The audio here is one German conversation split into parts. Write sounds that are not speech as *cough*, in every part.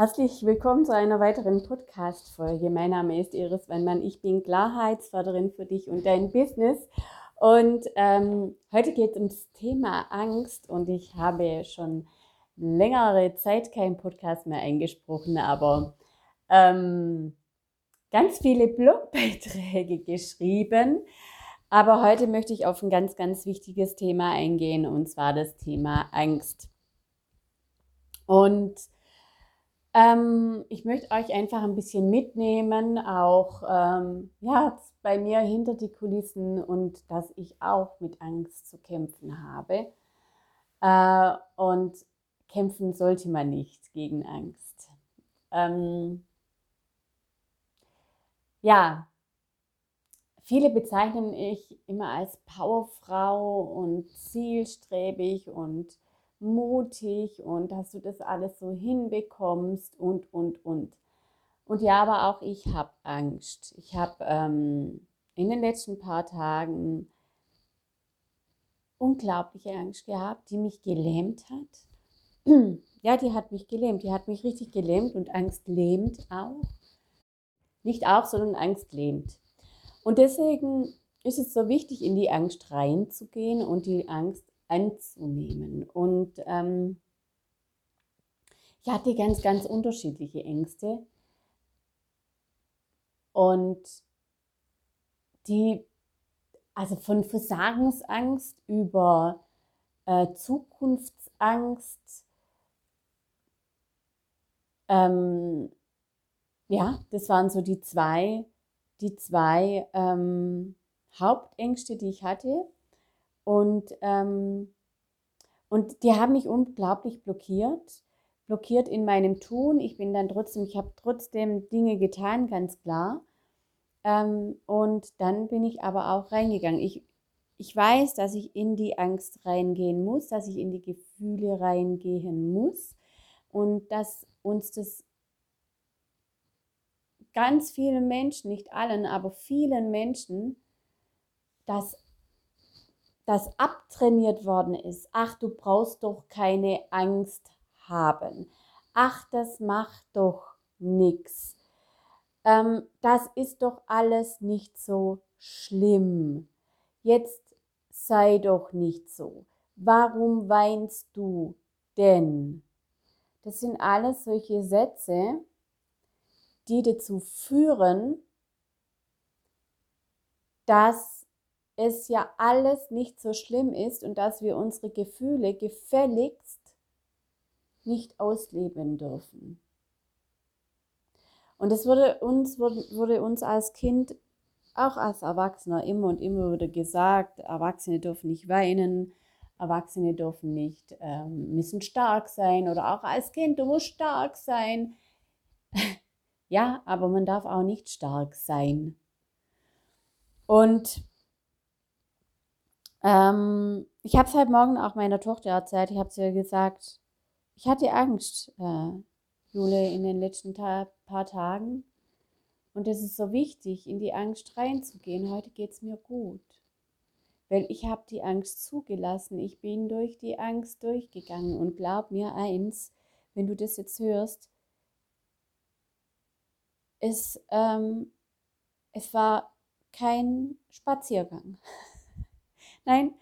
Herzlich willkommen zu einer weiteren Podcast-Folge. Mein Name ist Iris Weinmann. Ich bin Klarheitsförderin für dich und dein Business. Und ähm, heute geht es ums Thema Angst und ich habe schon längere Zeit keinen Podcast mehr eingesprochen, aber ähm, ganz viele Blogbeiträge geschrieben. Aber heute möchte ich auf ein ganz, ganz wichtiges Thema eingehen und zwar das Thema Angst. Und ähm, ich möchte euch einfach ein bisschen mitnehmen, auch ähm, ja, bei mir hinter die Kulissen und dass ich auch mit Angst zu kämpfen habe. Äh, und kämpfen sollte man nicht gegen Angst. Ähm, ja, viele bezeichnen ich immer als Powerfrau und zielstrebig und mutig und dass du das alles so hinbekommst und, und, und. Und ja, aber auch ich habe Angst. Ich habe ähm, in den letzten paar Tagen unglaubliche Angst gehabt, die mich gelähmt hat. *clears throat* Ja, die hat mich gelähmt. Die hat mich richtig gelähmt und Angst lähmt auch. Nicht auch, sondern Angst lähmt. Und deswegen ist es so wichtig, in die Angst reinzugehen und die Angst anzunehmen. Und ähm, ich hatte ganz, ganz unterschiedliche Ängste. Und die, also von Versagensangst über äh, Zukunftsangst, ähm, ja, das waren so die zwei, die zwei ähm, Hauptängste, die ich hatte. Und, ähm, und die haben mich unglaublich blockiert, blockiert in meinem Tun. Ich bin dann trotzdem, ich habe trotzdem Dinge getan, ganz klar. Ähm, und dann bin ich aber auch reingegangen. Ich, ich weiß, dass ich in die Angst reingehen muss, dass ich in die Gefühle reingehen muss und dass uns das ganz vielen Menschen, nicht allen, aber vielen Menschen, das das abtrainiert worden ist. Ach, du brauchst doch keine Angst haben. Ach, das macht doch nichts. Ähm, das ist doch alles nicht so schlimm. Jetzt sei doch nicht so. Warum weinst du denn? Das sind alles solche Sätze, die dazu führen, dass es ja alles nicht so schlimm ist und dass wir unsere Gefühle gefälligst nicht ausleben dürfen. Und es wurde uns, wurde, wurde uns als Kind, auch als Erwachsener, immer und immer wieder gesagt, Erwachsene dürfen nicht weinen, Erwachsene dürfen nicht, ähm, müssen stark sein oder auch als Kind, du musst stark sein. *laughs* ja, aber man darf auch nicht stark sein. Und ähm, ich habe es heute Morgen auch meiner Tochter erzählt. Ich habe zu ihr gesagt, ich hatte Angst, äh, Jule, in den letzten Ta paar Tagen. Und es ist so wichtig, in die Angst reinzugehen. Heute geht es mir gut. Weil ich habe die Angst zugelassen. Ich bin durch die Angst durchgegangen. Und glaub mir eins, wenn du das jetzt hörst, es, ähm, es war kein Spaziergang. *laughs* Nein,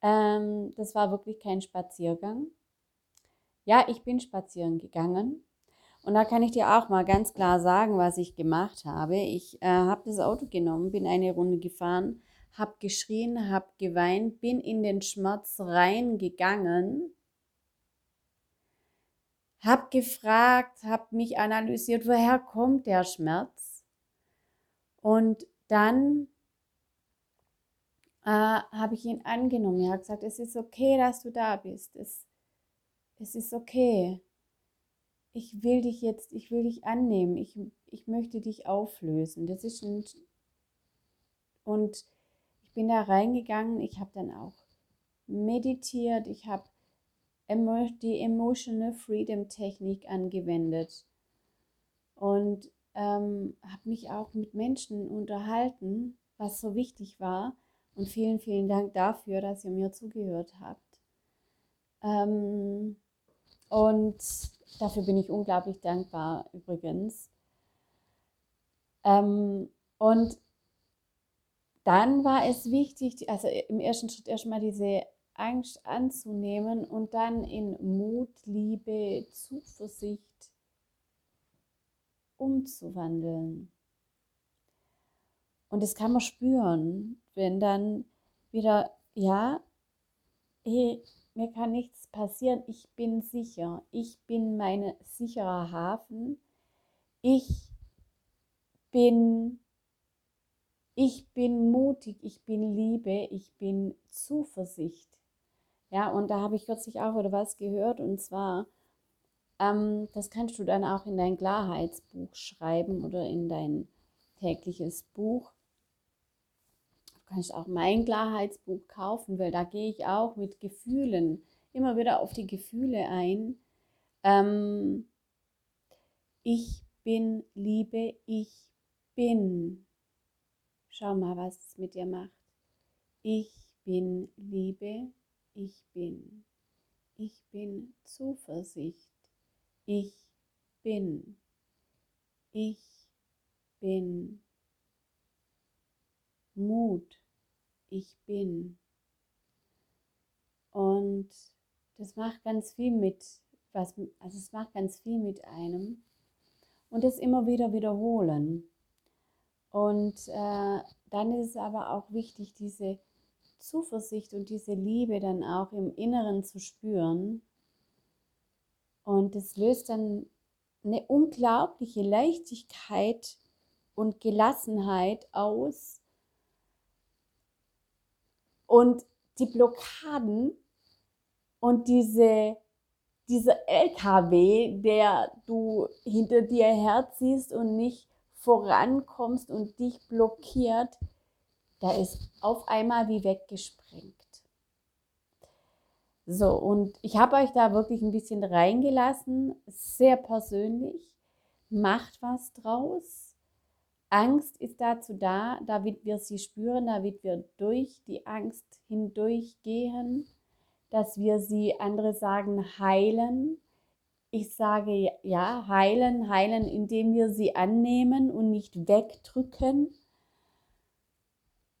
ähm, das war wirklich kein Spaziergang. Ja, ich bin spazieren gegangen. Und da kann ich dir auch mal ganz klar sagen, was ich gemacht habe. Ich äh, habe das Auto genommen, bin eine Runde gefahren, habe geschrien, habe geweint, bin in den Schmerz reingegangen, habe gefragt, habe mich analysiert, woher kommt der Schmerz. Und dann äh, habe ich ihn angenommen. Er hat gesagt, es ist okay, dass du da bist. Es, es ist okay. Ich will dich jetzt, ich will dich annehmen. Ich, ich möchte dich auflösen. Das ist ein, und ich bin da reingegangen. Ich habe dann auch meditiert. Ich habe die Emotional Freedom Technik angewendet und ähm, habe mich auch mit Menschen unterhalten, was so wichtig war und vielen, vielen Dank dafür, dass ihr mir zugehört habt. Ähm, und dafür bin ich unglaublich dankbar übrigens. Ähm, und dann war es wichtig, also im ersten Schritt erstmal diese Angst anzunehmen und dann in Mut, Liebe, Zuversicht umzuwandeln. Und das kann man spüren, wenn dann wieder, ja, hey, mir kann nichts passieren, ich bin sicher, ich bin mein sicherer Hafen, ich bin, ich bin mutig, ich bin Liebe, ich bin Zuversicht. Ja, und da habe ich kürzlich auch wieder was gehört und zwar, ähm, das kannst du dann auch in dein Klarheitsbuch schreiben oder in dein tägliches Buch. Kannst auch mein Klarheitsbuch kaufen, weil da gehe ich auch mit Gefühlen immer wieder auf die Gefühle ein. Ähm, ich bin Liebe, ich bin. Schau mal, was es mit dir macht. Ich bin Liebe, ich bin. Ich bin Zuversicht. Ich bin. Ich bin. Mut. Ich bin. Und das macht ganz viel mit, was, also es macht ganz viel mit einem. Und das immer wieder wiederholen. Und äh, dann ist es aber auch wichtig, diese Zuversicht und diese Liebe dann auch im Inneren zu spüren. Und es löst dann eine unglaubliche Leichtigkeit und Gelassenheit aus. Und die Blockaden und diese, dieser LKW, der du hinter dir herziehst und nicht vorankommst und dich blockiert, da ist auf einmal wie weggesprengt. So, und ich habe euch da wirklich ein bisschen reingelassen, sehr persönlich. Macht was draus. Angst ist dazu da, damit wir sie spüren, damit wir durch die Angst hindurchgehen, dass wir sie, andere sagen, heilen. Ich sage ja, heilen, heilen, indem wir sie annehmen und nicht wegdrücken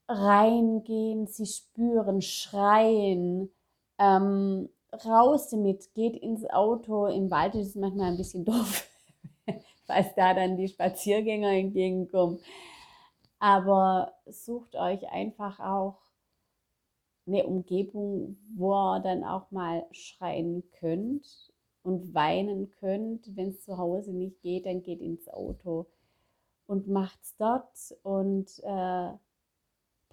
reingehen, sie spüren, schreien, ähm, raus damit, geht ins Auto. Im Wald ist es manchmal ein bisschen *laughs* doof, falls da dann die Spaziergänger entgegenkommen. Aber sucht euch einfach auch eine Umgebung, wo ihr dann auch mal schreien könnt und weinen könnt. Wenn es zu Hause nicht geht, dann geht ins Auto und macht's dort und äh,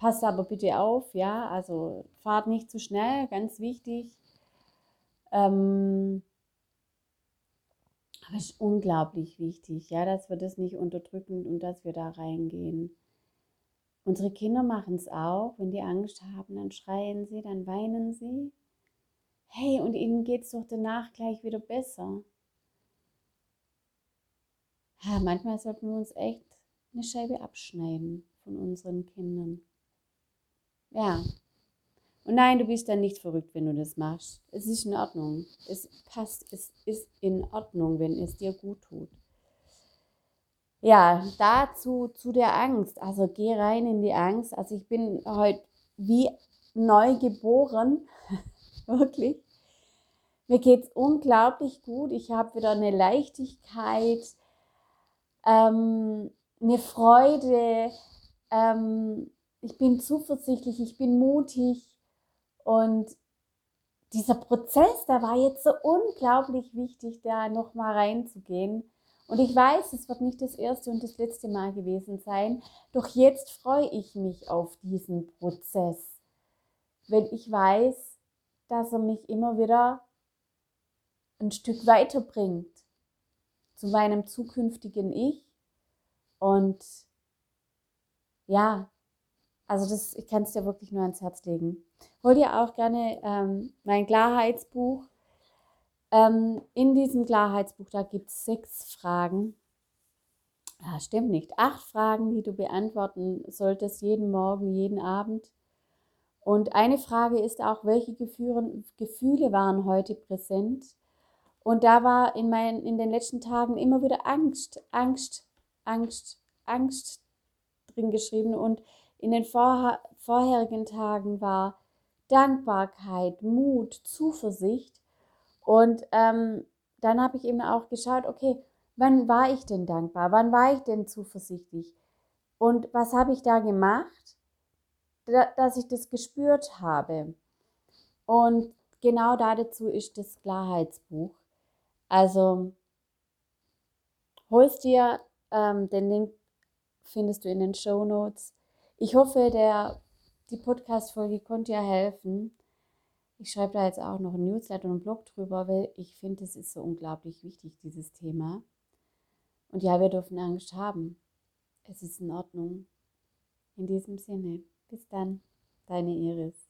Passt aber bitte auf, ja, also fahrt nicht zu schnell, ganz wichtig. Ähm, es ist unglaublich wichtig, ja, dass wir das nicht unterdrücken und dass wir da reingehen. Unsere Kinder machen es auch, wenn die Angst haben, dann schreien sie, dann weinen sie. Hey, und ihnen geht es doch danach gleich wieder besser. Ja, manchmal sollten wir uns echt eine Scheibe abschneiden von unseren Kindern. Ja. Und nein, du bist dann nicht verrückt, wenn du das machst. Es ist in Ordnung. Es passt, es ist in Ordnung, wenn es dir gut tut. Ja, dazu zu der Angst. Also geh rein in die Angst. Also ich bin heute wie neu geboren. *laughs* Wirklich. Mir geht es unglaublich gut. Ich habe wieder eine Leichtigkeit, ähm, eine Freude. Ähm, ich bin zuversichtlich, ich bin mutig und dieser Prozess, da war jetzt so unglaublich wichtig, da nochmal reinzugehen. Und ich weiß, es wird nicht das erste und das letzte Mal gewesen sein, doch jetzt freue ich mich auf diesen Prozess, wenn ich weiß, dass er mich immer wieder ein Stück weiterbringt zu meinem zukünftigen Ich. Und ja, also das, ich kann es dir wirklich nur ans Herz legen. Hol dir auch gerne ähm, mein Klarheitsbuch. Ähm, in diesem Klarheitsbuch, da gibt es sechs Fragen. Ja, stimmt nicht. Acht Fragen, die du beantworten solltest, jeden Morgen, jeden Abend. Und eine Frage ist auch, welche Gefühle, Gefühle waren heute präsent? Und da war in, mein, in den letzten Tagen immer wieder Angst, Angst, Angst, Angst drin geschrieben. Und in den vor, vorherigen Tagen war Dankbarkeit, Mut, Zuversicht. Und ähm, dann habe ich eben auch geschaut, okay, wann war ich denn dankbar? Wann war ich denn zuversichtlich? Und was habe ich da gemacht, dass ich das gespürt habe? Und genau dazu ist das Klarheitsbuch. Also holst dir ähm, den Link, findest du in den Show Notes. Ich hoffe, der, die Podcast-Folge konnte dir helfen. Ich schreibe da jetzt auch noch ein Newsletter und einen Blog drüber, weil ich finde, es ist so unglaublich wichtig, dieses Thema. Und ja, wir dürfen Angst haben. Es ist in Ordnung. In diesem Sinne, bis dann, deine Iris.